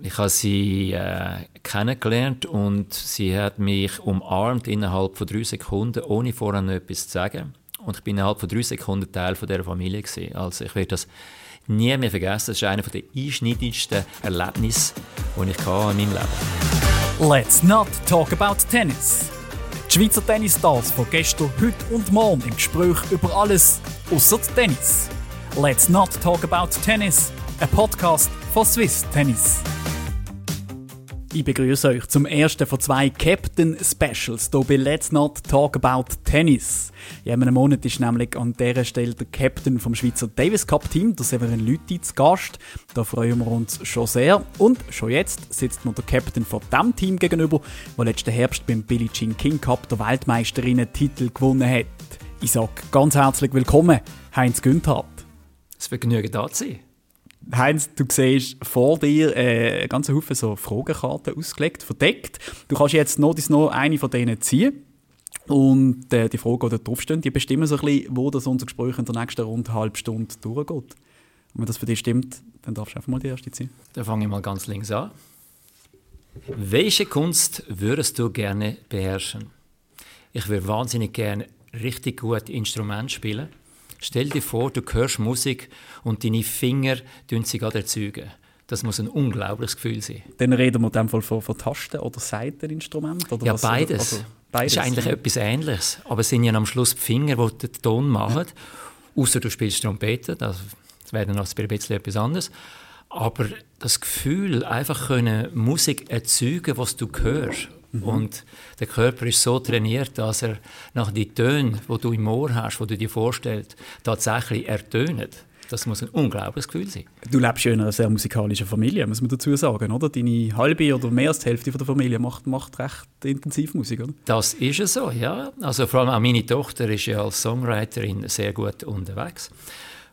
Ich habe sie äh, kennengelernt und sie hat mich umarmt innerhalb von drei Sekunden, ohne vorher etwas zu sagen. Und ich bin innerhalb von drei Sekunden Teil von dieser Familie gewesen. Also ich werde das nie mehr vergessen. Das ist einer der einschneidendsten Erlebnisse, die ich in meinem Leben hatte. Let's not talk about tennis. Die Schweizer Tennisstars von gestern, heute und morgen im Gespräch über alles außer Tennis. Let's not talk about tennis. Ein Podcast von Swiss Tennis. Ich begrüße euch zum ersten von zwei Captain Specials hier bei Let's Not Talk About Tennis. In einem Monat ist nämlich an dieser Stelle der Captain vom Schweizer Davis Cup Team, der Severin Lüthi, zu Gast. Da freuen wir uns schon sehr. Und schon jetzt sitzt mir der Captain von dem Team gegenüber, der letzten Herbst beim Billie Jean King Cup der Weltmeisterinnen-Titel gewonnen hat. Ich sage ganz herzlich willkommen, Heinz Günther. Es wird genügend da sein. Heinz, du siehst vor dir äh, ganz Haufen so Fragenkarten ausgelegt, verdeckt. Du kannst jetzt noch, noch eine von denen ziehen. Und äh, die Fragen, die da draufstehen, die bestimmen so ein bisschen, wo das unser Gespräch in der nächsten rund halben Stunde durchgeht. Und wenn das für dich stimmt, dann darfst du einfach mal die erste ziehen. Dann fange ich mal ganz links an. Welche Kunst würdest du gerne beherrschen? Ich würde wahnsinnig gerne richtig gut Instrument spielen. Stell dir vor, du hörst Musik und deine Finger sie gerade erzeugen. Das muss ein unglaubliches Gefühl sein. Dann reden wir in dem Fall von, von Tasten- oder Seiteninstrument? Oder ja, was, beides. Also, beides. Das ist eigentlich ja. etwas Ähnliches. Aber es sind ja am Schluss die Finger, die den Ton machen. Ja. Außer du spielst Trompete, das, das wäre dann noch ein bisschen etwas anderes. Aber das Gefühl, einfach können Musik erzeugen, was du hörst Mhm. Und der Körper ist so trainiert, dass er nach den Tönen, die du im Ohr hast, die du dir vorstellst, tatsächlich ertönt. Das muss ein unglaubliches Gefühl sein. Du lebst ja in einer sehr musikalischen Familie, muss man dazu sagen, oder? Deine halbe oder mehr als die Hälfte der Familie macht, macht recht intensiv Musik, oder? Das ist es so, ja. Also vor allem auch meine Tochter ist ja als Songwriterin sehr gut unterwegs.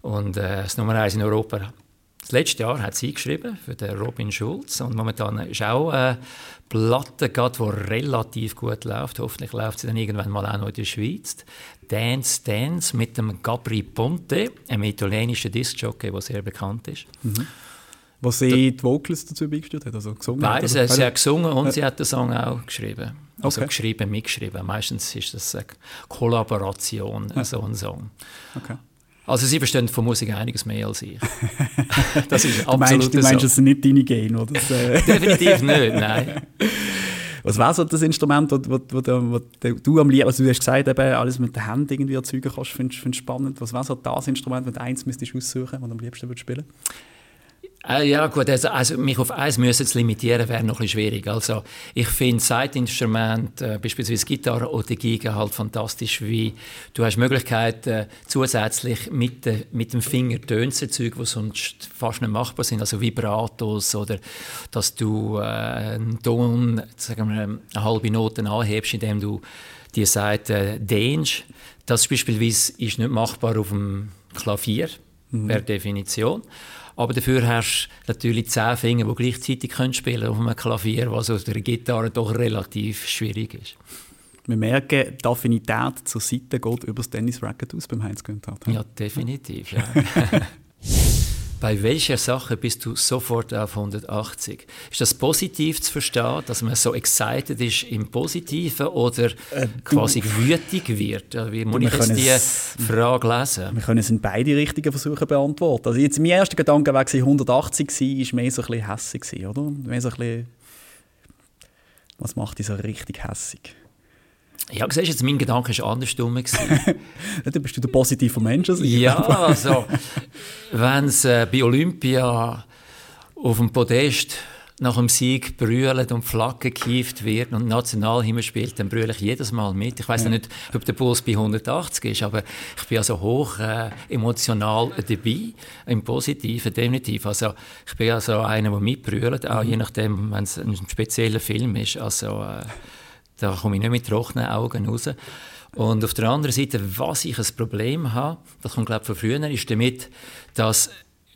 Und äh, das Nummer eins in Europa das letzte Jahr hat sie geschrieben für den Robin Schulz und momentan ist auch eine Platte, die relativ gut läuft. Hoffentlich läuft sie dann irgendwann mal auch noch in der Schweiz. Dance Dance mit dem Gabri Ponte, einem italienischen Discjockey, der sehr bekannt ist. Mhm. Was sie die Vocals dazu beigesteuert hat, also gesungen Beides, hat, sie hat gesungen und sie hat den Song auch geschrieben. Also okay. geschrieben, mitgeschrieben. Meistens ist das eine Kollaboration, ja. so ein Song. Okay. Also sie verstehen von Musik einiges mehr als ich. Das ist absolut du meinst, du meinst, so. es sind nicht deine Gene, oder? Definitiv nicht, nein. Was wäre so das Instrument, das du am liebsten, also du hast gesagt, eben, alles mit den Händen irgendwie erzeugen kannst, findest du spannend. Was wäre so das Instrument, wenn du eins müsstest aussuchen, das du am liebsten würdest spielen würdest? Äh, ja gut, also, also, mich auf eins müssen zu limitieren, wäre noch ein schwierig. Also ich finde Seitinstrumente, äh, beispielsweise Gitarre oder Giga halt fantastisch, wie du hast Möglichkeiten äh, zusätzlich mit, de, mit dem Finger Töne zu erzeugen, die sonst fast nicht machbar sind, also Vibratos oder dass du äh, einen Ton, sagen wir, eine halbe Note anhebst, indem du die Seite dehnst. Das beispielsweise ist nicht machbar auf dem Klavier mhm. per Definition. Aber dafür hast du natürlich zehn Finger, die gleichzeitig können spielen auf einem Klavier, was auf der Gitarre doch relativ schwierig ist. Wir merken, die Affinität zur Seite geht über das Tennis-Racket aus beim Heinz Günther. Ja, definitiv. Ja. Bei welcher Sache bist du sofort auf 180? Ist das positiv zu verstehen, dass man so excited ist im Positiven oder äh, quasi wütig wird? Wie muss ich jetzt diese Frage lesen? Wir können es in beide Richtungen versuchen beantworten. Also jetzt mein erster Gedanke war 180 war, ist mehr so ein bisschen hässig, oder? Mehr so ein bisschen, was macht dich so richtig hässig? Ja, siehst jetzt, mein Gedanke war andersrum. du bist du der positive Mensch. Also ja, also, wenn es äh, bei Olympia auf dem Podest nach dem Sieg brüllt und Flagge gekieft wird und Nationalhymne spielt, dann brülle ich jedes Mal mit. Ich weiß ja. nicht, ob der Puls bei 180 ist, aber ich bin also hoch äh, emotional dabei, im Positiven definitiv. Also ich bin also einer, der mitbrüllt, auch mhm. je nachdem, wenn es ein spezieller Film ist. Also äh, da komme ich nicht mit trockenen Augen raus. Und auf der anderen Seite, was ich ein Problem habe, das kommt glaube ich von früher, ist damit, dass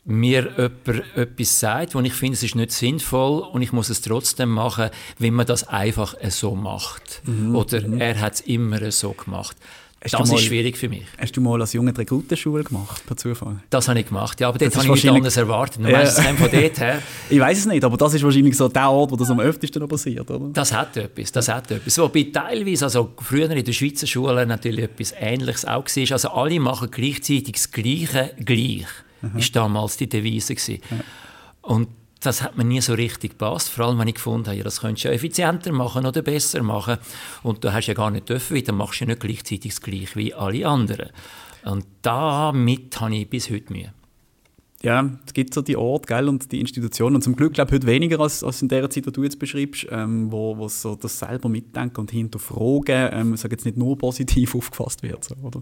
mir jemand etwas sagt, wo ich finde, es ist nicht sinnvoll und ich muss es trotzdem machen, wenn man das einfach so macht. Mhm. Oder mhm. er hat es immer so gemacht. Hast das mal, ist schwierig für mich. Hast du mal als Junge Rekrutenschule gemacht, per Zufall? Das habe ich gemacht, ja, aber dort habe ich nichts anderes erwartet. Du meinst, es von dort her? ich weiß es nicht, aber das ist wahrscheinlich so der Ort, wo das am öftesten noch passiert, oder? Das hat etwas, das hat etwas. Wobei teilweise, also früher in der Schweizer Schule natürlich etwas Ähnliches auch war. Also alle machen gleichzeitig das Gleiche gleich, mhm. ist damals die Devise gewesen. Ja. Und das hat mir nie so richtig gepasst. Vor allem, wenn ich gefunden habe, ja, das könntest du ja effizienter machen oder besser machen. Und du hast ja gar nicht dürfen, weil dann machst du ja nicht gleichzeitig das Gleiche wie alle anderen. Und damit habe ich bis heute Mühe ja, es gibt so die Orte gell, und die Institutionen. Und zum Glück glaube ich heute weniger als, als in der Zeit, die du jetzt beschreibst, ähm, wo, wo so das selber mitdenken und hinterfragen, ähm, sage jetzt nicht nur positiv aufgefasst wird. So, oder?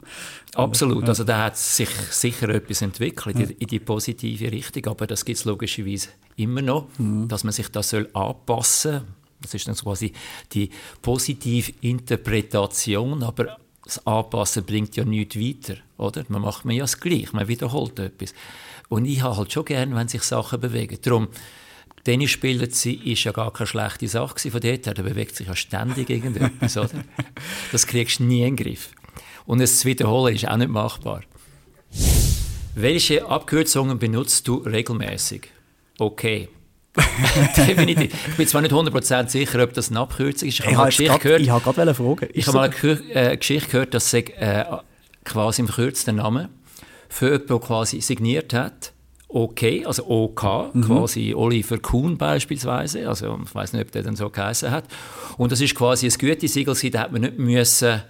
Absolut. Also da hat sich sicher etwas entwickelt in, in die positive Richtung, aber das gibt es logischerweise immer noch, mhm. dass man sich das soll anpassen soll. Das ist dann quasi die positive Interpretation, aber das Anpassen bringt ja nichts weiter, oder? Man macht mir ja das Gleiche, man wiederholt etwas. Und ich habe halt schon gern, wenn sich Sachen bewegen. Darum, Tennis spielen sie ist ja gar keine schlechte Sache von dort her. Da bewegt sich ja ständig irgendetwas, oder? Das kriegst du nie in den Griff. Und es zu wiederholen ist auch nicht machbar. Welche Abkürzungen benutzt du regelmäßig? Okay. Definitiv. Ich bin zwar nicht 100% sicher, ob das eine Abkürzung ist. Ich habe mal Geschichte gehört. Ich habe gerade fragen. Ich habe mal eine Geschichte gehört, dass sie äh, quasi im verkürzten Namen für jemanden, der quasi signiert hat, OK, also OK, mhm. quasi Oliver Kuhn beispielsweise, also ich weiß nicht, ob der dann so geheißen hat. Und das ist quasi ein Gütesiegel, da hat man nicht müssen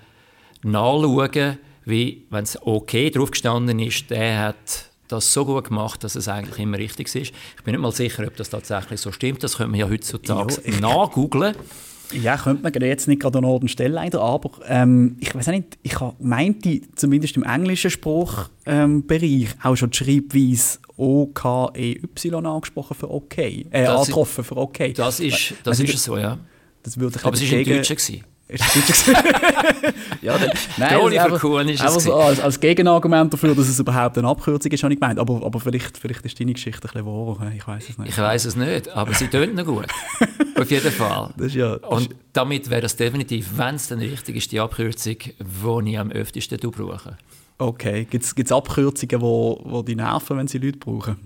nachschauen, wie, wenn es OK drauf gestanden ist, der hat das so gut gemacht, dass es eigentlich immer richtig ist. Ich bin nicht mal sicher, ob das tatsächlich so stimmt. Das könnte man ja heutzutage ja, nachgoogeln. Ja, könnte man jetzt nicht gerade an Ort und Stelle leider, aber ähm, ich weiß nicht, ich meinte zumindest im englischen Sprachbereich ähm, auch schon die Schreibweise O-K-E-Y angesprochen für OK, äh, das angetroffen für OK. Das ist, das ist so, ja. Das würde aber es war im Deutschen. Das ja, dann, nein, der Oliver Kuhn ist es. So als, als, Gegenargument dafür, dass es überhaupt eine Abkürzung ist, habe ich gemeint. Aber, aber vielleicht, vielleicht ist deine Geschichte ein bisschen wahr. Ich weiß es nicht. Ich weiß es nicht, aber sie tönt noch gut. Auf jeden Fall. Ja, Und damit wäre das definitiv, wenn es dann richtig ist, die Abkürzung, die ich am öftesten brauche. Okay. Gibt es Abkürzungen, die wo, wo die nerven, wenn sie Leute brauchen?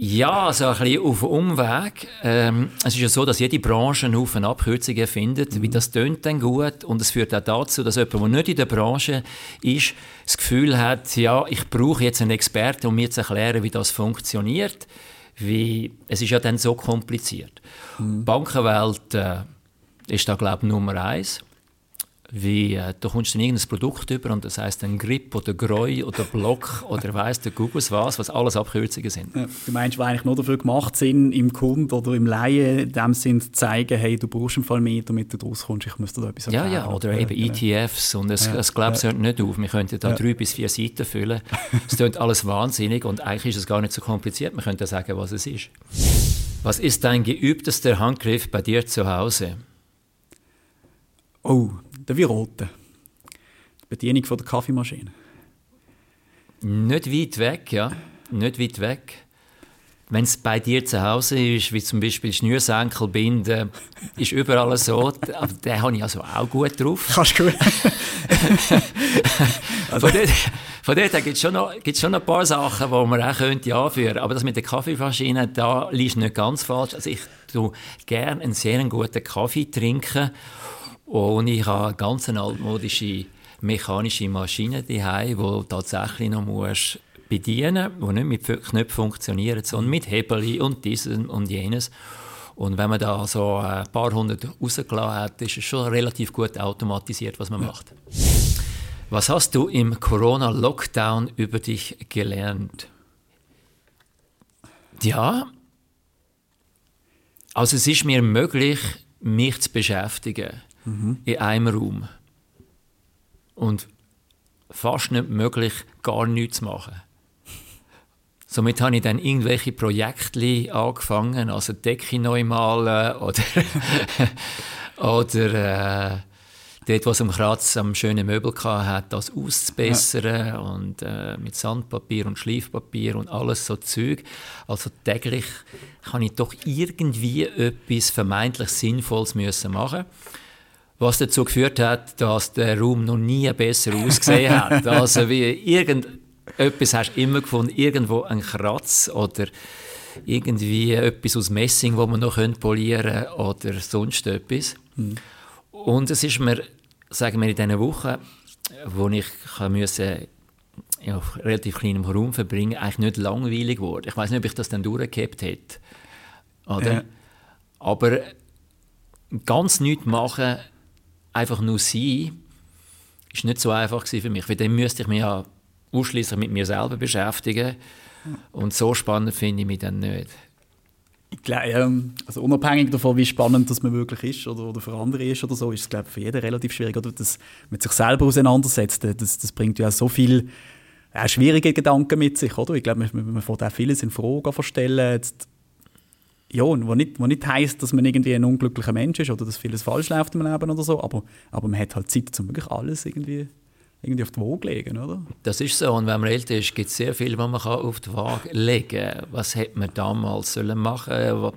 Ja, so ein bisschen auf Umweg. Ähm, es ist ja so, dass jede Branche einen Haufen Abkürzungen findet. Mhm. Wie das tönt dann gut. Und es führt auch dazu, dass jemand, der nicht in der Branche ist, das Gefühl hat, ja, ich brauche jetzt einen Experten, um mir zu erklären, wie das funktioniert. Wie, es ist ja dann so kompliziert. Mhm. Bankenwelt äh, ist da, glaube ich, Nummer eins wie äh, du kommst dann irgendein Produkt über und das heißt dann Grip oder Greu oder Block oder weiss der Google was, was alles Abkürzungen sind. Ja, du meinst, war eigentlich nur dafür gemacht sind, im Kunden oder im Laien in dem Sinn zu zeigen, hey, du brauchst einen Fall mehr, damit du rauskommst, ich müsste da etwas erklären. Ja, ja, oder ja, eben genau. ETFs und es, ja, es glaube es ja. hört nicht auf. Wir könnten da drei bis vier Seiten füllen. es klingt alles wahnsinnig und eigentlich ist es gar nicht so kompliziert. Man könnte sagen, was es ist. Was ist dein geübtester Handgriff bei dir zu Hause? Oh, der Virote. Die Bedienung von der Kaffeemaschine. Nicht weit weg, ja. Nicht weit weg. Wenn es bei dir zu Hause ist, wie zum Beispiel Schnürsenkel binden, ist überall so. Aber den habe ich also auch gut drauf. Kannst du gut. also. Von dort, dort gibt es schon, noch, schon noch ein paar Sachen, die man auch könnte anführen könnte. Aber das mit der Kaffeemaschine, da liegt nicht ganz falsch. Also ich tue gerne einen sehr guten Kaffee trinken und ich habe eine ganz altmodische mechanische Maschine daheim, die tatsächlich noch musst bedienen die nicht mit Knöpfen funktioniert, sondern mit Hebel und dieses und jenes. Und wenn man da so ein paar hundert rausgelassen hat, ist es schon relativ gut automatisiert, was man macht. Was hast du im Corona-Lockdown über dich gelernt? Ja, also es ist mir möglich, mich zu beschäftigen mhm. in einem Raum. Und fast nicht möglich, gar nichts zu machen. Somit habe ich dann irgendwelche Projekte angefangen, also Decke neu malen oder, oder äh, dort, wo es am Kratz am schönen Möbel hatte, das auszubessern ja. und äh, mit Sandpapier und Schleifpapier und alles so Zeug. Also täglich kann ich doch irgendwie etwas vermeintlich Sinnvolles müssen machen was dazu geführt hat, dass der Raum noch nie besser ausgesehen hat. Also wie irgendetwas hast du immer gefunden, irgendwo ein Kratz oder irgendwie etwas aus Messing, wo man noch polieren könnte oder sonst etwas. Mhm. Und es ist mir, sagen wir in diesen Wochen, wo ich musste ja, auf relativ kleinem Raum verbringen, eigentlich nicht langweilig geworden. Ich weiß nicht, ob ich das dann durchgehabt hätte. Oder? Ja. Aber ganz nichts machen, einfach nur sein, ist nicht so einfach für mich. Weil dann müsste ich mich ja ausschließlich mit mir selber beschäftigen. Und so spannend finde ich mich dann nicht. Ich glaube, also unabhängig davon, wie spannend das man wirklich ist oder, oder für andere ist oder so, ist es glaube für jeden relativ schwierig. Oder das mit sich selber auseinandersetzt, das, das bringt ja so viel ja, schwierige Gedanken mit sich, oder? Ich glaube, man, man fängt auch vieles in Frage verstellen. Jetzt, ja, wo nicht, wo nicht heisst, dass man irgendwie ein unglücklicher Mensch ist oder dass vieles falsch läuft im Leben oder so, aber, aber man hat halt Zeit, um wirklich alles irgendwie irgendwie auf die Waage legen, oder? Das ist so. Und wenn man älter ist, gibt es sehr viel, was man auf die Waage legen kann. Was hätte man damals sollen machen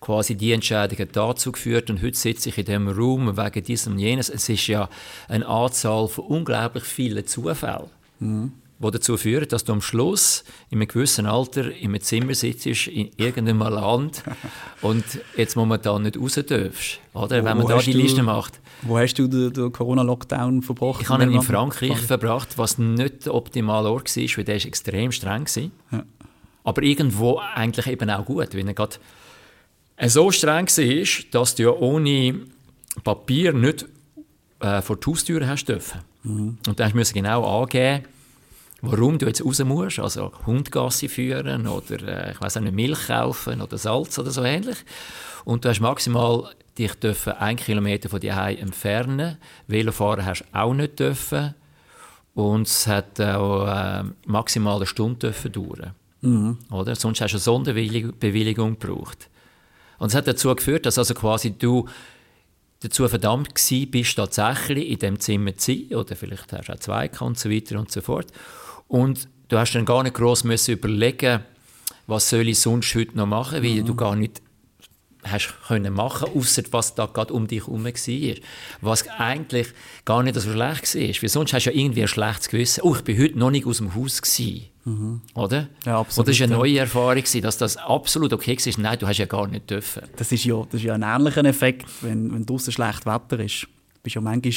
Quasi die Entscheidung hat dazu geführt. Und heute sitze ich in diesem Raum wegen diesem und jenes. Es ist ja eine Anzahl von unglaublich vielen Zufällen. Mhm die dazu führen, dass du am Schluss in einem gewissen Alter in einem Zimmer sitzt, in irgendeinem Land und jetzt momentan nicht raus darfst, oder? wenn man da die Liste macht. Wo hast du den, den Corona-Lockdown verbracht? Ich habe ihn in Frankreich Frankreich verbracht, was nicht der optimale Ort war, weil der extrem streng war. Ja. Aber irgendwo eigentlich eben auch gut, weil er gerade so streng war, dass du ja ohne Papier nicht äh, vor die Haustür hast dürfen. Mhm. Und dann musst du genau angeben, warum du jetzt raus musst, also Hundgassi führen oder äh, ich weiß nicht, Milch kaufen oder Salz oder so ähnlich. Und du hast maximal dich dürfen ein Kilometer von dir entfernen. Velofahren hast du auch nicht dürfen. Und es hat auch äh, maximal eine Stunde dürfen dauern. Mhm. Oder? Sonst hast du eine Sonderbewilligung gebraucht. Und es hat dazu geführt, dass also quasi du dazu verdammt gewesen bist, tatsächlich in dem Zimmer zu sein, oder vielleicht hast du auch zwei und so weiter und so fort. Und du hast dann gar nicht gross müssen überlegen, was soll ich sonst heute noch machen, weil mhm. du gar nicht hast können machen, außer was da gerade um dich herum war. Was eigentlich gar nicht so schlecht war. Weil sonst hast du ja irgendwie ein schlechtes Gewissen. Oh, ich bin heute noch nicht aus dem Haus gewesen. Mhm. Oder? Ja, absolut. Und das war eine neue Erfahrung, dass das absolut okay war. Nein, du hast ja gar nicht dürfen. Das ist ja, das ist ja ein ähnlicher Effekt, wenn, wenn draußen schlecht Wetter ist. Du bist ja manchmal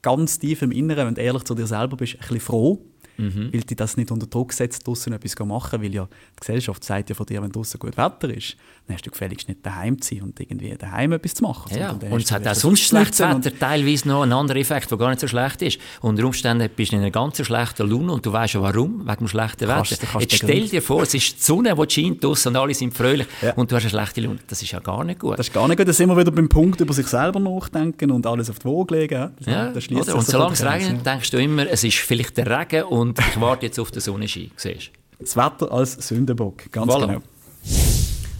ganz tief im Inneren, wenn du ehrlich zu dir selber bist, ein bisschen froh, mhm. weil dich das nicht unter Druck setzt, draußen etwas zu machen, weil ja die Gesellschaft sagt ja von dir, wenn draußen gut Wetter ist, dann hast du gefälligst nicht daheim zu sein und irgendwie daheim etwas zu machen. Ja, und es hat auch sonst schlechtes Wetter teilweise noch einen anderen Effekt, der gar nicht so schlecht ist. Unter Umständen bist du in einer ganz schlechten Laune und du weißt ja warum, wegen dem schlechten Wetter. Kannst, kannst Jetzt stell dir vor, es ist die Sonne, die scheint draussen und alle sind fröhlich ja. und du hast eine schlechte Laune. Das ist ja gar nicht gut. Das ist gar nicht gut. Da sind wir wieder beim Punkt, über sich selber nachdenken und alles auf die Waage legen. Ja, ja und solange es regnet, denkst du immer, es ist vielleicht der Regen und ich warte jetzt auf den Sonnenschein. Siehst? Das Wetter als Sündenbock, ganz voilà. genau.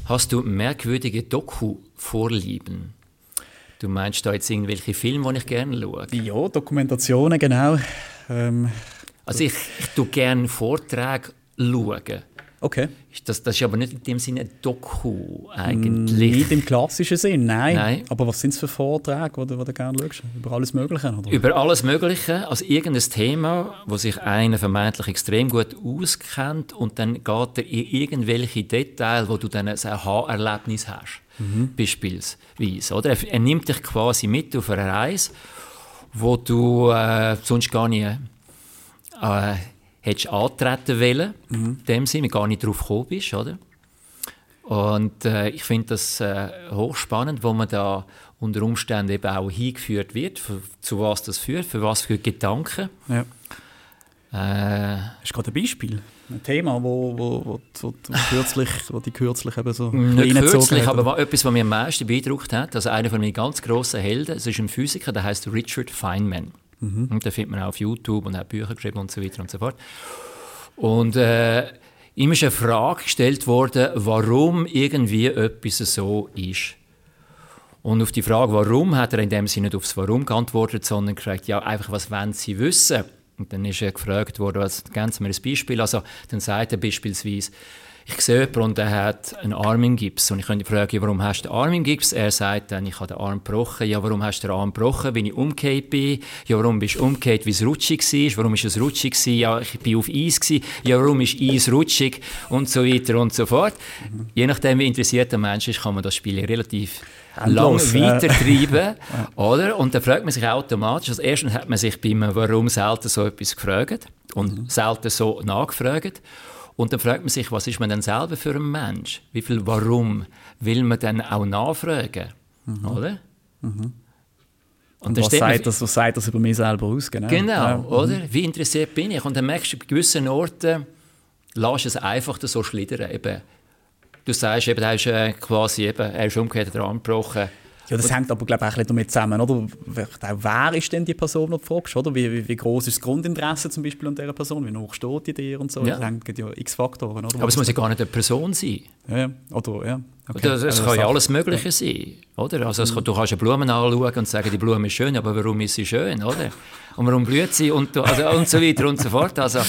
Hast du merkwürdige Doku-Vorlieben? Du meinst da jetzt irgendwelche Filme, die ich gerne schaue? Ja, Dokumentationen, genau. Ähm, also ich, ich tue gerne Vorträge schauen. Okay. Das, das ist aber nicht in dem Sinne ein Doku eigentlich. Nicht im klassischen Sinn, nein. nein. Aber was sind es für Vorträge, die du, du gerne schaust? Über alles Mögliche? Oder? Über alles Mögliche. Also irgendein Thema, wo sich einer vermeintlich extrem gut auskennt und dann geht er in irgendwelche Details, wo du dann ein Aha-Erlebnis hast. Mhm. Beispielsweise. Oder? Er, er, nimmt dich quasi mit auf eine Reise, wo du äh, sonst gar nicht... Äh, hättest antreten wollen, mhm. in dem Sinne, gar nicht darauf gekommen bist, oder? Und äh, ich finde das äh, hochspannend, wo man da unter Umständen eben auch hingeführt wird, für, zu was das führt, für was für Gedanken. Ja. Äh, Hast du gerade ein Beispiel? Ein Thema, wo, wo, wo, wo, kürzlich, wo die kürzlich eben so Nicht kürzlich, hat, aber etwas, was mich am meisten beeindruckt hat, also einer von meinen ganz grossen Helden, es ist ein Physiker, der heißt Richard Feynman. Mhm. Und da findet man auch auf YouTube und hat Bücher geschrieben und so weiter und so fort. Und äh, ihm ist eine Frage gestellt worden, warum irgendwie etwas so ist. Und auf die Frage, warum, hat er in dem Sinne nicht aufs Warum geantwortet, sondern gesagt, ja, einfach, was wollen Sie wissen? Und dann ist er gefragt worden, was, geben Sie mir ein Beispiel? Also, dann sagt er beispielsweise, ich sehe jemanden und der hat einen Arming-Gips und ich könnte fragen, warum hast du den Arming-Gips? Er sagt dann, ich habe den Arm gebrochen. Ja, warum hast du den Arm gebrochen, wenn ich umgekehrt bin? Ja, warum bist du umgekehrt, wie es rutschig war? Warum ist es rutschig gewesen? Ja, ich bin auf Eis gewesen. Ja, warum ist Eis rutschig? Und so weiter und so fort. Mhm. Je nachdem, wie interessiert der Mensch ist, kann man das Spiel relativ Endlos, lang weitertreiben, oder? Und dann fragt man sich automatisch, als erstes hat man sich beim Warum selten so etwas gefragt und mhm. selten so nachgefragt. Und dann fragt man sich, was ist man denn selber für ein Mensch? Wie viel Warum will man dann auch nachfragen? Mhm. Oder? Mhm. Und, und was, sagt das, was sagt das über mich selber aus? Genau, genau ja. oder? Wie interessiert bin ich? Und dann merkst du, bei gewissen Orten lässt es einfach so schlittern. Eben. Du sagst, eben, er ist äh, quasi eben, er ist umgekehrt, der Arm gebrochen ja, das hängt aber glaube ich auch damit zusammen, oder? Wer ist denn die Person, die du fragst, oder? Wie, wie, wie groß ist das Grundinteresse zum Beispiel an dieser Person? Wie hoch steht die dir und so? Ja. Das hängt ja x Faktoren, oder? Aber es muss ja gar nicht eine Person sein. Ja, oder, ja. Okay. Es also kann ja alles Mögliche ja. sein, oder? Also kann, du kannst eine Blume anschauen und sagen, die Blume ist schön, aber warum ist sie schön, oder? Und warum blüht sie und, also, und so weiter und so fort, also,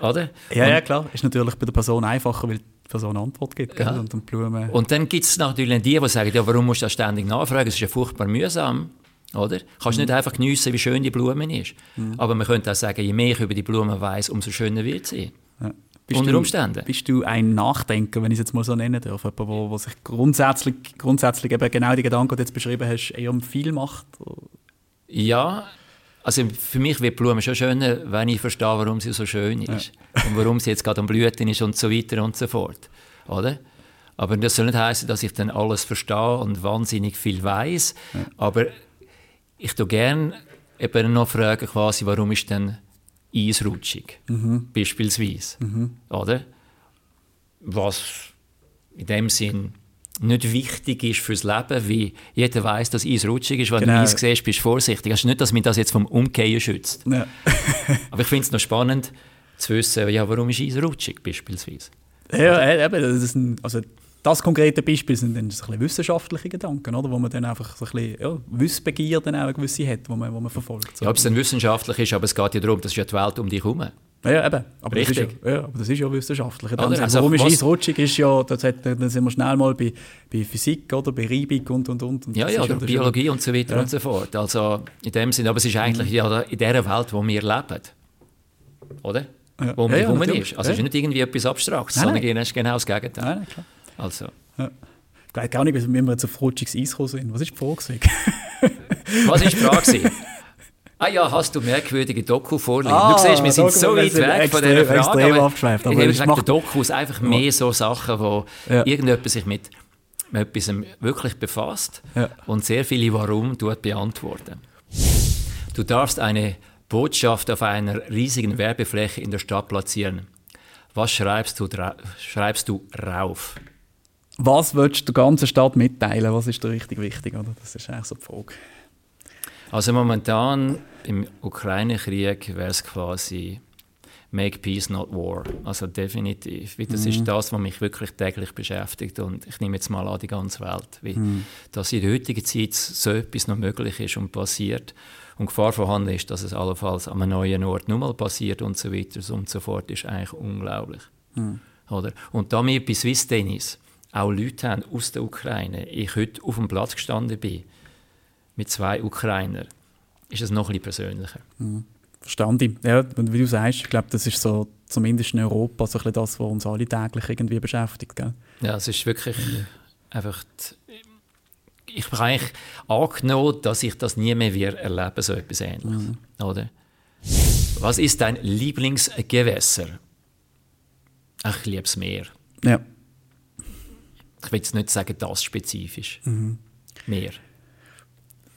oder? Ja, und, ja, klar. Ist natürlich bei der Person einfacher, weil Person eine Antwort gibt. Ja. Und, und, Blumen. und dann gibt es natürlich die, die sagen, ja, warum musst du das ständig nachfragen? Es ist ja furchtbar mühsam. Oder? Kannst mhm. nicht einfach geniessen, wie schön die Blume ist. Mhm. Aber man könnte auch sagen, je mehr ich über die Blume weiß, umso schöner wird sie. Ja. Bist Unter Umständen. bist du ein Nachdenker, wenn ich es jetzt mal so nennen darf? Jemand, der, der sich grundsätzlich, grundsätzlich eben genau die Gedanken, die du jetzt beschrieben hast, eher um viel macht? Ja, also für mich wird Blume schon schöner, wenn ich verstehe, warum sie so schön ist. Ja. und warum sie jetzt gerade am Blüten ist und so weiter und so fort. Oder? Aber das soll nicht heißen, dass ich dann alles verstehe und wahnsinnig viel weiß. Ja. Aber ich tue gerne eben noch fragen, quasi, warum ist denn Eis rutschig? Mhm. Beispielsweise. Mhm. Oder? Was in dem Sinn nicht wichtig ist fürs Leben, wie jeder weiß, dass Eis rutschig ist. Wenn genau. du Eis siehst, bist du vorsichtig. Also nicht, dass mich das jetzt vom Umkehren schützt. Ja. Aber ich finde es noch spannend zu wissen, ja, warum ist Eis rutschig beispielsweise. Ja, eben, das, ist ein, also das konkrete Beispiel sind dann so ein wissenschaftliche Gedanken, oder? wo man dann einfach so ein bisschen ja, Wissbegier dann auch gewisse hat, wo man, wo man verfolgt. So. Ja, ob es dann wissenschaftlich ist, aber es geht ja darum, dass ja die Welt um dich herum. Ja, eben. Aber Richtig. Das ist ja, ja, aber das ist ja wissenschaftlich. Dann also, warum ist rutschig ist ja, das hat, dann sind wir schnell mal bei, bei Physik oder bei Reibung und und und. und ja, ja, oder Biologie und so weiter ja. und so fort. Also in dem Sinne, aber es ist eigentlich mhm. ja in der Welt, wo wir leben. Oder? Ja. Wo um ja, herum ist. Also es ist nicht irgendwie etwas Abstraktes, sondern nein. ist genau das Gegenteil. Nein, klar. Also. Ich weiß gar nicht, wie wir jetzt auf rutschiges Eis gekommen sind. Was ist die Frage? Was ist die Frage? Ah ja, hast du merkwürdige Doku vorliegen? Ah, du siehst, wir sind so weit weg von dieser Frage. Extrem aber abgeschweift. Aber ich habe der Dokus einfach mehr so Sachen, wo ja. irgendjemand sich mit etwas wirklich befasst ja. und sehr viele Warum dort beantworten. Du darfst eine Botschaft auf einer riesigen Werbefläche in der Stadt platzieren. Was schreibst du, schreibst du rauf? Was willst du der ganzen Stadt mitteilen? Was ist dir richtig wichtig? Oder? Das ist eigentlich so die Frage. Also momentan im Ukraine-Krieg wäre es quasi Make Peace, not War. Also definitiv. Weil das mhm. ist das, was mich wirklich täglich beschäftigt. Und ich nehme jetzt mal an die ganze Welt. Weil mhm. dass in der heutigen Zeit so etwas noch möglich ist und passiert und Gefahr vorhanden ist, dass es allenfalls an einem neuen Ort nochmal passiert und so weiter und so fort, ist eigentlich unglaublich. Mhm. Oder? Und da wir bei Swiss Tennis auch Leute haben aus der Ukraine, ich heute auf dem Platz gestanden bin, mit zwei Ukrainern, ist es noch ein bisschen persönlicher. Mhm. Verstanden. Ja, wie du sagst, ich glaube, das ist so zumindest in Europa so ein das, was uns alle täglich irgendwie beschäftigt. Gell? Ja, es ist wirklich mhm. einfach. Die, ich habe eigentlich angenommen, dass ich das nie mehr wieder erleben so etwas Ähnliches. Mhm. Oder? Was ist dein Lieblingsgewässer? Ach, ich liebe das Meer. Ja. Ich will jetzt nicht sagen, das spezifisch. Mhm. Meer.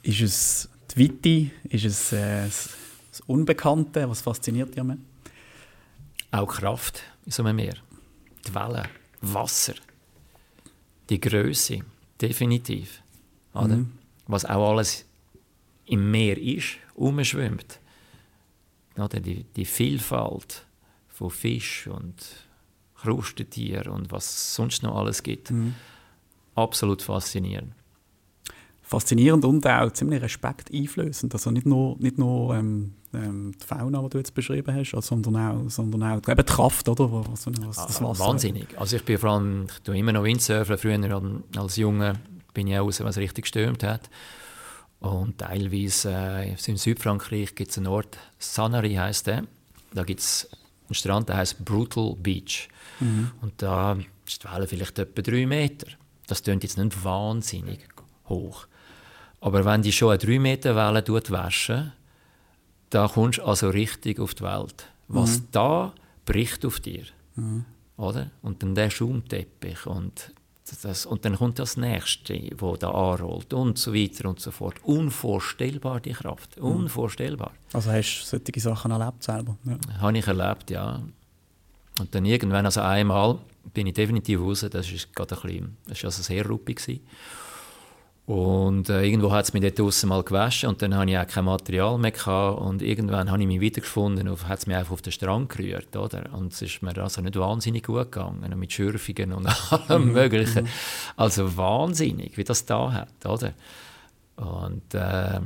Ist es die Weite? Ist es äh, das Unbekannte? Was fasziniert dich mehr? Auch Kraft in so einem Meer. Die Wellen, Wasser, die Größe, definitiv. Oder? Mhm. Was auch alles im Meer ist, umschwimmt. Oder? Die, die Vielfalt von Fisch und Krustentier und was sonst noch alles gibt. Mhm. Absolut faszinierend. Faszinierend und auch ziemlich respekteinflößend. Also nicht nur, nicht nur ähm, ähm, die Fauna, die du jetzt beschrieben hast, also, sondern auch, sondern auch eben die Kraft, oder? Was, was das Ah, Wasser Wahnsinnig. Also ich bin vor allem, ich tue immer noch Windsurfen. Früher als Junge bin ich auch raus, wenn es richtig gestürmt hat. Und teilweise äh, in Südfrankreich gibt es einen Ort, Sanary heißt der. Da gibt es einen Strand, der heißt Brutal Beach. Und da ist die Welle vielleicht etwa drei Meter. Das klingt jetzt nicht wahnsinnig hoch. Aber wenn die schon eine 3 Meter Welle waschen, da kommst du also richtig auf die Welt. Was da bricht auf dir, oder? Und dann der Schaumteppich und das, und dann kommt das Nächste, wo da anrollt und so weiter und so fort. Unvorstellbar die Kraft, unvorstellbar. Also hast du solche Sachen erlebt selber? Ja. Habe ich erlebt, ja. Und dann irgendwann, also einmal, bin ich definitiv raus, das ist gerade ein bisschen, das war also sehr ruppig. Gewesen. Und äh, irgendwo hat es mich dort draussen mal gewaschen und dann hatte ich auch kein Material mehr gehabt und irgendwann habe ich mich wiedergefunden und hat es mich einfach auf den Strand gerührt, oder? Und es ist mir also nicht wahnsinnig gut gegangen, mit Schürfungen und allem möglichen. Also wahnsinnig, wie das da hat, oder? Und äh,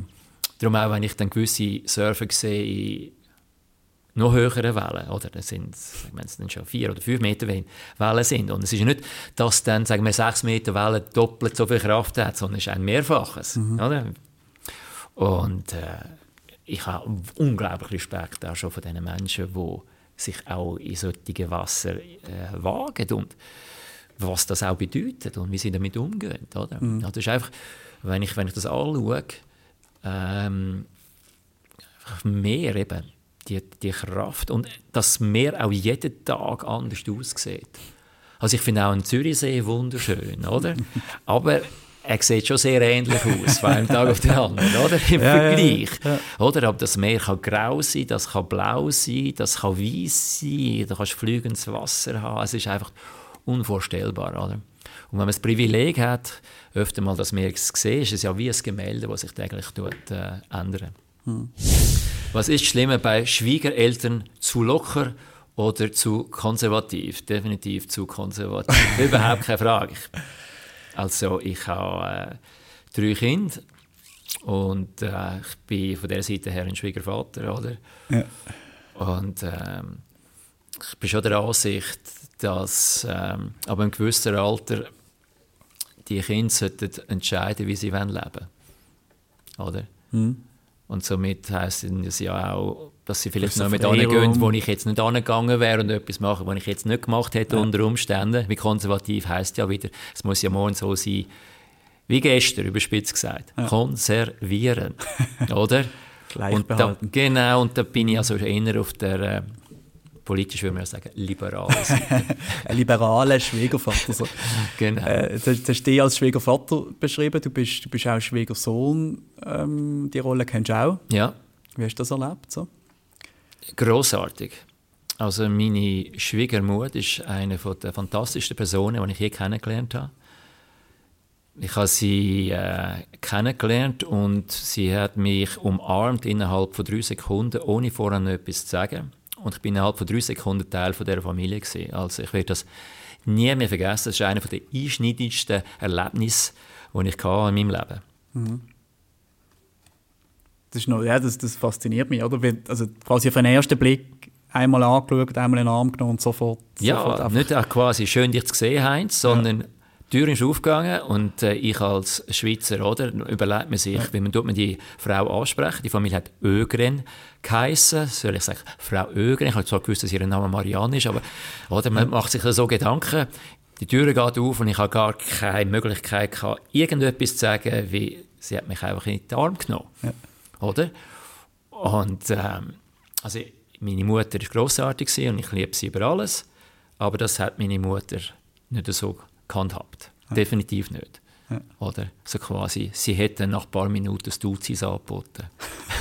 darum auch, wenn ich dann gewisse Surfer sehe noch höheren Wellen, oder? Das sind, wenn es dann schon vier oder fünf Meter Wellen sind. Und es ist ja nicht, dass dann, sagen wir, sechs Meter Wellen doppelt so viel Kraft hat, sondern es ist ein Mehrfaches, oder? Und äh, ich habe unglaublich Respekt auch schon von diesen Menschen, die sich auch in solche Wasser äh, wagen und was das auch bedeutet und wie sie damit umgehen, oder? Also das ist einfach, wenn ich, wenn ich das anschaue, ähm, einfach mehr eben, die, die Kraft und das Meer auch jeden Tag anders aussieht. Also ich finde auch einen Zürichsee wunderschön, oder? Aber er sieht schon sehr ähnlich aus, von einem Tag auf den anderen, oder? Im Ja, ja, Vergleich. ja. Oder? Aber das Meer kann grau sein, das kann blau sein, das kann weiß sein, da kannst du fliegendes Wasser haben. Es ist einfach unvorstellbar, oder? Und wenn man das Privileg hat, öfter mal das Meer zu sehen, ist es ja wie ein Gemälde, das sich täglich tut, äh, ändert. Was ist schlimmer bei Schwiegereltern zu locker oder zu konservativ? Definitiv zu konservativ. Überhaupt keine Frage. Ich, also ich habe äh, drei Kinder und äh, ich bin von der Seite her ein Schwiegervater, oder? Ja. Und ähm, ich bin schon der Ansicht, dass ähm, ab einem gewissen Alter die Kinder sollten entscheiden, wie sie wollen leben oder? Und somit heisst es ja auch, dass sie vielleicht noch mit angehen, wo ich jetzt nicht angegangen wäre und etwas machen, was ich jetzt nicht gemacht hätte unter Umständen. Wie konservativ heisst ja wieder, es muss ja morgen so sein, wie gestern, überspitzt gesagt. Konservieren, oder? Gleich und da, genau, und da bin ich also eher auf der, äh, politisch würde man ja sagen, liberalen Seite. Ein liberaler Schwiegervater. So. genau. Äh, du, du hast dich als Schwiegervater beschrieben, du bist, du bist auch Schwiegersohn. Ähm, die Rolle kennst du auch. ja. Wie hast du das erlebt? So? Grossartig. Also meine Schwiegermutter ist eine von der fantastischsten Personen, die ich je kennengelernt habe. Ich habe sie äh, kennengelernt und sie hat mich umarmt innerhalb von drei Sekunden, ohne vorher noch etwas zu sagen. Und ich bin innerhalb von drei Sekunden Teil von dieser Familie gewesen. Also ich werde das nie mehr vergessen. Das ist einer der einschneidendsten Erlebnisse, die ich hatte in meinem Leben. Das, ist noch, ja, das, das fasziniert mich. Oder? Also quasi auf den ersten Blick einmal angeschaut, einmal in den Arm genommen und sofort. Ja, sofort nicht auch quasi schön dich zu sehen, Heinz, sondern die Tür ist aufgegangen und äh, ich als Schweizer, oder, überlegt man sich, wie man, tut man die Frau ansprechen. Die Familie hat Ögren geheissen. Soll ich sagen, Frau Ögren? Ich habe zwar gewusst, dass ihr Name Marianne ist, aber oder, man macht sich so Gedanken. Die Tür geht auf und ich habe gar keine Möglichkeit gehabt, irgendetwas zu sagen, wie sie hat mich einfach in den Arm genommen. Oder? Und ähm, also meine Mutter war grossartig und ich liebe sie über alles, aber das hat meine Mutter nicht so gehandhabt. Definitiv nicht. Oder? So quasi, sie hätte nach ein paar Minuten das Duzis angeboten.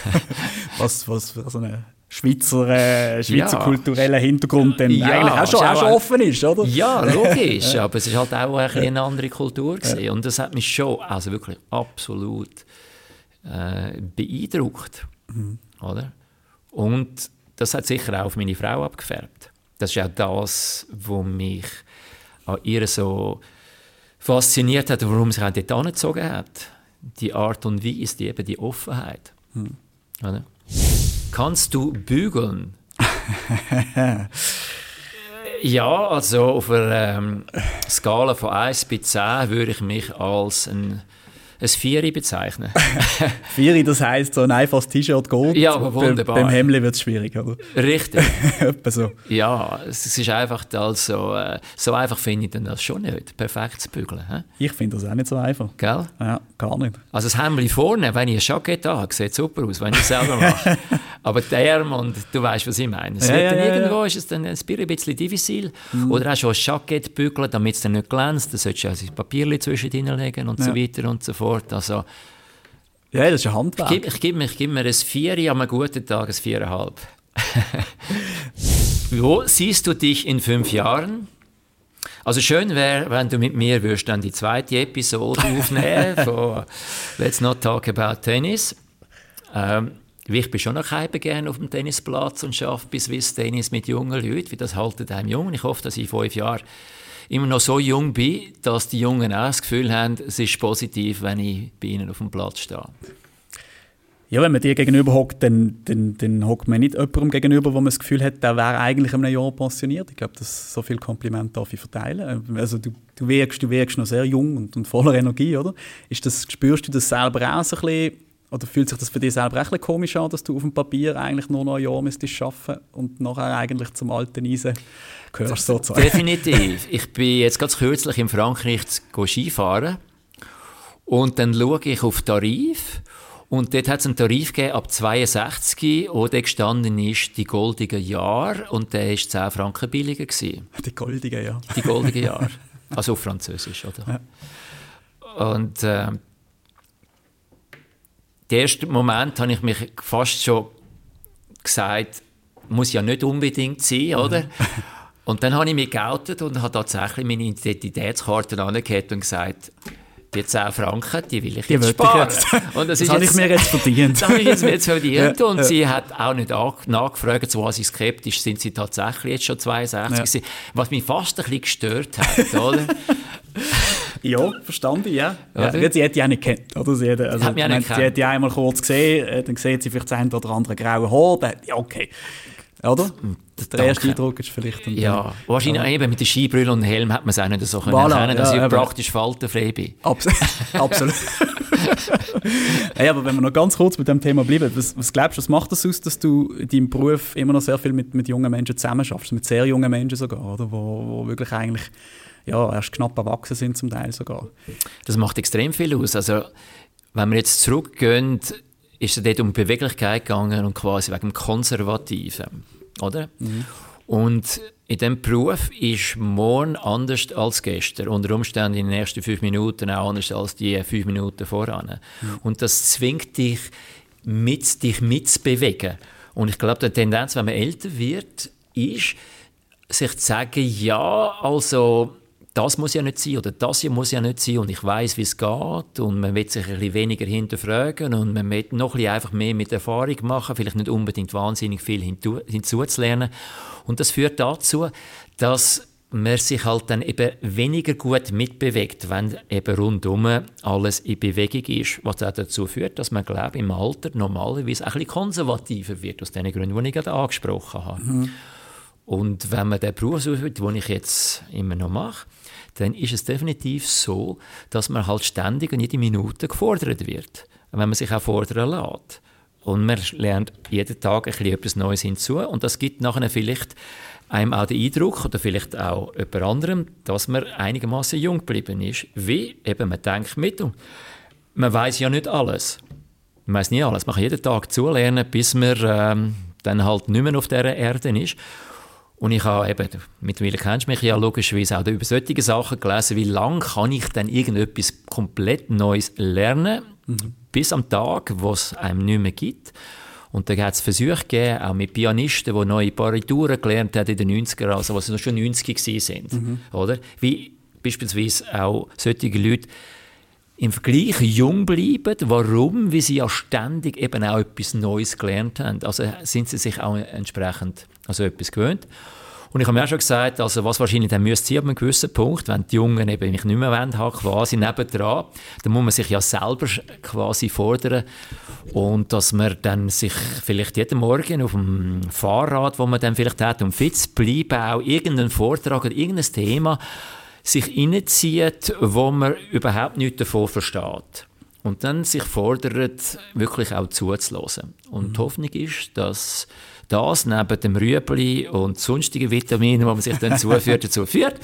was, was für so einen Schweizer, äh, Schweizer Ja. kulturellen Hintergrund dann Ja, eigentlich auch schon, auch schon offen ist, oder? Ja, logisch, aber es ist halt auch ein bisschen eine andere Kultur gewesen. und das hat mich schon, also wirklich absolut äh, beeindruckt, oder? Und das hat sicher auch auf meine Frau abgefärbt. Das ist auch das, was mich an ihr so fasziniert hat und warum sie auch dort angezogen hat. die Art und Weise, die, eben die Offenheit. Hm. Kannst du bügeln? ja, also auf einer ähm, Skala von 1 bis 10 würde ich mich als ein ein Vieri bezeichnen. Vieri, das heisst, so ein einfaches T-Shirt geht. Ja, aber wunderbar. Beim Hemli wird es schwierig, oder? Richtig. so. Ja, es ist einfach, also, so einfach finde ich das schon nicht, perfekt zu bügeln. He? Ich finde das auch nicht so einfach. Gell? Ja, gar nicht. Also das Hemli vorne, wenn ich ein Jackett habe, sieht super aus, wenn ich es selber mache. aber der Arm und du weißt, was ich meine. Es ja, ja, ja, irgendwo ist es dann ein bisschen diffizil. Mhm. Oder auch schon ein Jackett bügeln, damit es dann nicht glänzt. Da solltest du also ein Papierchen zwischen legen und so weiter und so fort. Also, ja, das ist ein Handwerk. Ich, ich, gebe mir, ich gebe mir ein Vier, an einem guten Tag ein Viereinhalb. Wo siehst du dich in fünf Jahren? Also schön wäre, wenn du mit mir würdest dann die zweite Episode aufnehmen von Let's Not Talk About Tennis. Ähm, ich bin schon noch gerne auf dem Tennisplatz und arbeite bei Swiss Tennis mit jungen Leuten, wie das haltet einem jung. Ich hoffe, dass ich in fünf Jahren immer noch so jung bin, dass die Jungen auch das Gefühl haben, es ist positiv, wenn ich bei ihnen auf dem Platz stehe. Ja, wenn man dir gegenüber hockt, dann, dann, dann hockt man nicht jemandem gegenüber, wo man das Gefühl hat, der wäre eigentlich in einem Jahr pensioniert. Ich glaube, das so viel Kompliment darf ich verteilen. Also du, du, wirkst, du wirkst noch sehr jung und, und voller Energie, oder? Ist das, spürst du das selber auch so ein bisschen, oder fühlt sich das für dich selber bisschen komisch an, dass du auf dem Papier eigentlich nur noch ein Jahr müsstest arbeiten und nachher eigentlich zum alten Eisen gehörst sozusagen? Definitiv. Ich bin jetzt ganz kürzlich in Frankreich Skifahren und dann schaue ich auf Tarif und dort hat es einen Tarif gegeben ab 62, wo der gestanden ist, die goldigen Jahre und der war 10 Franken billiger. Gewesen. Die goldigen Jahre. Die goldigen Jahre. Also auf Französisch, oder? Ja. Und äh, den ersten Moment habe ich mich fast schon gesagt, muss ja nicht unbedingt sein, oder? Und dann habe ich mich geoutet und habe tatsächlich meine Identitätskarte angehört und gesagt, die 10 Franken, die will ich die jetzt sparen. Ich jetzt. Und das, das habe ich mir jetzt verdient. das habe ich jetzt, jetzt verdient. Ja, und ja. sie hat auch nicht nachgefragt, so quasi skeptisch, sind sie tatsächlich jetzt schon 62 ja. Was mich fast ein bisschen gestört hat, oder? Ja, verstanden, ja. ja. ja. Sie hat die auch nicht gekannt. Oder? Sie, hat, also, hat mich auch nicht sie hat die einmal kurz gesehen, äh, dann sieht sie vielleicht das eine oder andere graue Haar, ja, okay. Oder? Der Danke. erste Eindruck ist vielleicht... Ja, wahrscheinlich ja. eben mit den Skibrille und Helm hat man es auch nicht so können voilà, erkennen, dass ja, ich praktisch faltenfrei bin. Abs absolut. hey, aber wenn wir noch ganz kurz mit dem Thema bleiben, was, was glaubst du, was macht das aus, dass du in deinem Beruf immer noch sehr viel mit, mit jungen Menschen zusammenarbeitest, mit sehr jungen Menschen sogar, oder? Wo, wo wirklich eigentlich ja, erst knapp erwachsen sind zum Teil sogar. Das macht extrem viel aus. Also, wenn wir jetzt zurückgehen, ist es dort um Beweglichkeit gegangen und quasi wegen dem Konservativen, oder? Mhm. Und in diesem Beruf ist morgen anders als gestern. Unter Umständen in den ersten fünf Minuten auch anders als die fünf Minuten voran. Mhm. Und das zwingt dich, mit, dich mitzubewegen. Und ich glaube, die Tendenz, wenn man älter wird, ist, sich zu sagen, ja, also das muss ja nicht sein oder das hier muss ja nicht sein und ich weiß, wie es geht und man will sich ein bisschen weniger hinterfragen und man will noch ein bisschen einfach mehr mit Erfahrung machen, vielleicht nicht unbedingt wahnsinnig viel hinzu, hinzuzulernen und das führt dazu, dass man sich halt dann eben weniger gut mitbewegt, wenn eben rundum alles in Bewegung ist, was auch dazu führt, dass man, glaube im Alter normalerweise ein bisschen konservativer wird, aus den Gründen, die ich gerade angesprochen habe. Mhm. Und wenn man den Beruf ausübt, den ich jetzt immer noch mache, dann ist es definitiv so, dass man halt ständig und jede Minute gefordert wird, wenn man sich auch fordern lässt. Und man lernt jeden Tag ein bisschen etwas Neues hinzu und das gibt nachher vielleicht einem auch den Eindruck, oder vielleicht auch jemand anderem, dass man einigermaßen jung geblieben ist. Wie eben man denkt mit. Man weiß ja nicht alles. Man weiß nie alles. Man kann jeden Tag zulernen, bis man ähm, dann halt nicht mehr auf dieser Erde ist. Und ich habe eben, mittlerweile kennst du mich ja logischerweise auch über solche Sachen gelesen, wie lange kann ich denn irgendetwas komplett Neues lernen, mhm. bis am Tag, wo es einem nicht mehr gibt. Und da hat es Versuche gegeben, auch mit Pianisten, die neue Partituren gelernt haben in den 90er, also was schon 90 sind. Mhm. Oder? Wie beispielsweise auch solche Leute im Vergleich jung bleiben. Warum? Weil sie ja ständig eben auch etwas Neues gelernt haben. Also sind sie sich auch entsprechend also etwas gewöhnt. Und ich habe mir auch schon gesagt, also was wahrscheinlich dann müsste sein, ab einem gewissen Punkt, wenn die Jungen eben nicht mehr wollen, haben, quasi nebendran, dann muss man sich ja selber quasi fordern und dass man dann sich vielleicht jeden Morgen auf dem Fahrrad, wo man dann vielleicht hat, um fit zu bleiben, auch irgendeinen Vortrag oder irgendein Thema sich reinzieht, wo man überhaupt nichts davon versteht. Und dann sich fordert, wirklich auch zuzulassen. Und mhm. die Hoffnung ist, dass das neben dem Rüebli und sonstigen Vitaminen, die man sich dann zuführt, dazu führt,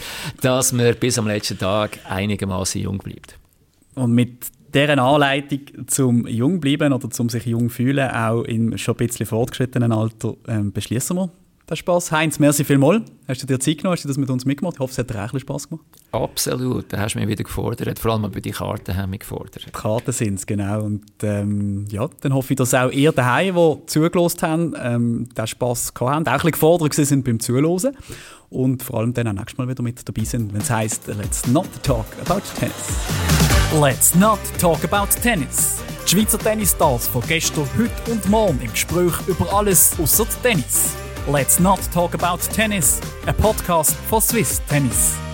dass man bis am letzten Tag einigermaßen jung bleibt. Und mit deren Anleitung zum jung bleiben oder zum sich jung fühlen, auch im schon ein bisschen fortgeschrittenen Alter, ähm, beschließen wir den Spaß. Heinz, merci vielmals. Hast du dir Zeit genommen? Hast du das mit uns mitgemacht? Ich hoffe, es hat dir auch ein Spaß gemacht. Absolut, da hast du mich wieder gefordert. Vor allem bei den Karten haben mich gefordert. Die Karten sind es, genau. Und ähm, ja, dann hoffe ich, dass auch ihr daheim, die zugelost haben, ähm, den Spass gehabt haben, auch ein bisschen gefordert sind beim Zuhören. Und vor allem dann auch nächstes Mal wieder mit dabei sind, wenn es heisst Let's not talk about tennis. Let's not talk about tennis. Die Schweizer Tennisstars von gestern, heute und morgen im Gespräch über alles außer Tennis. Let's Not Talk About Tennis, a podcast for Swiss Tennis.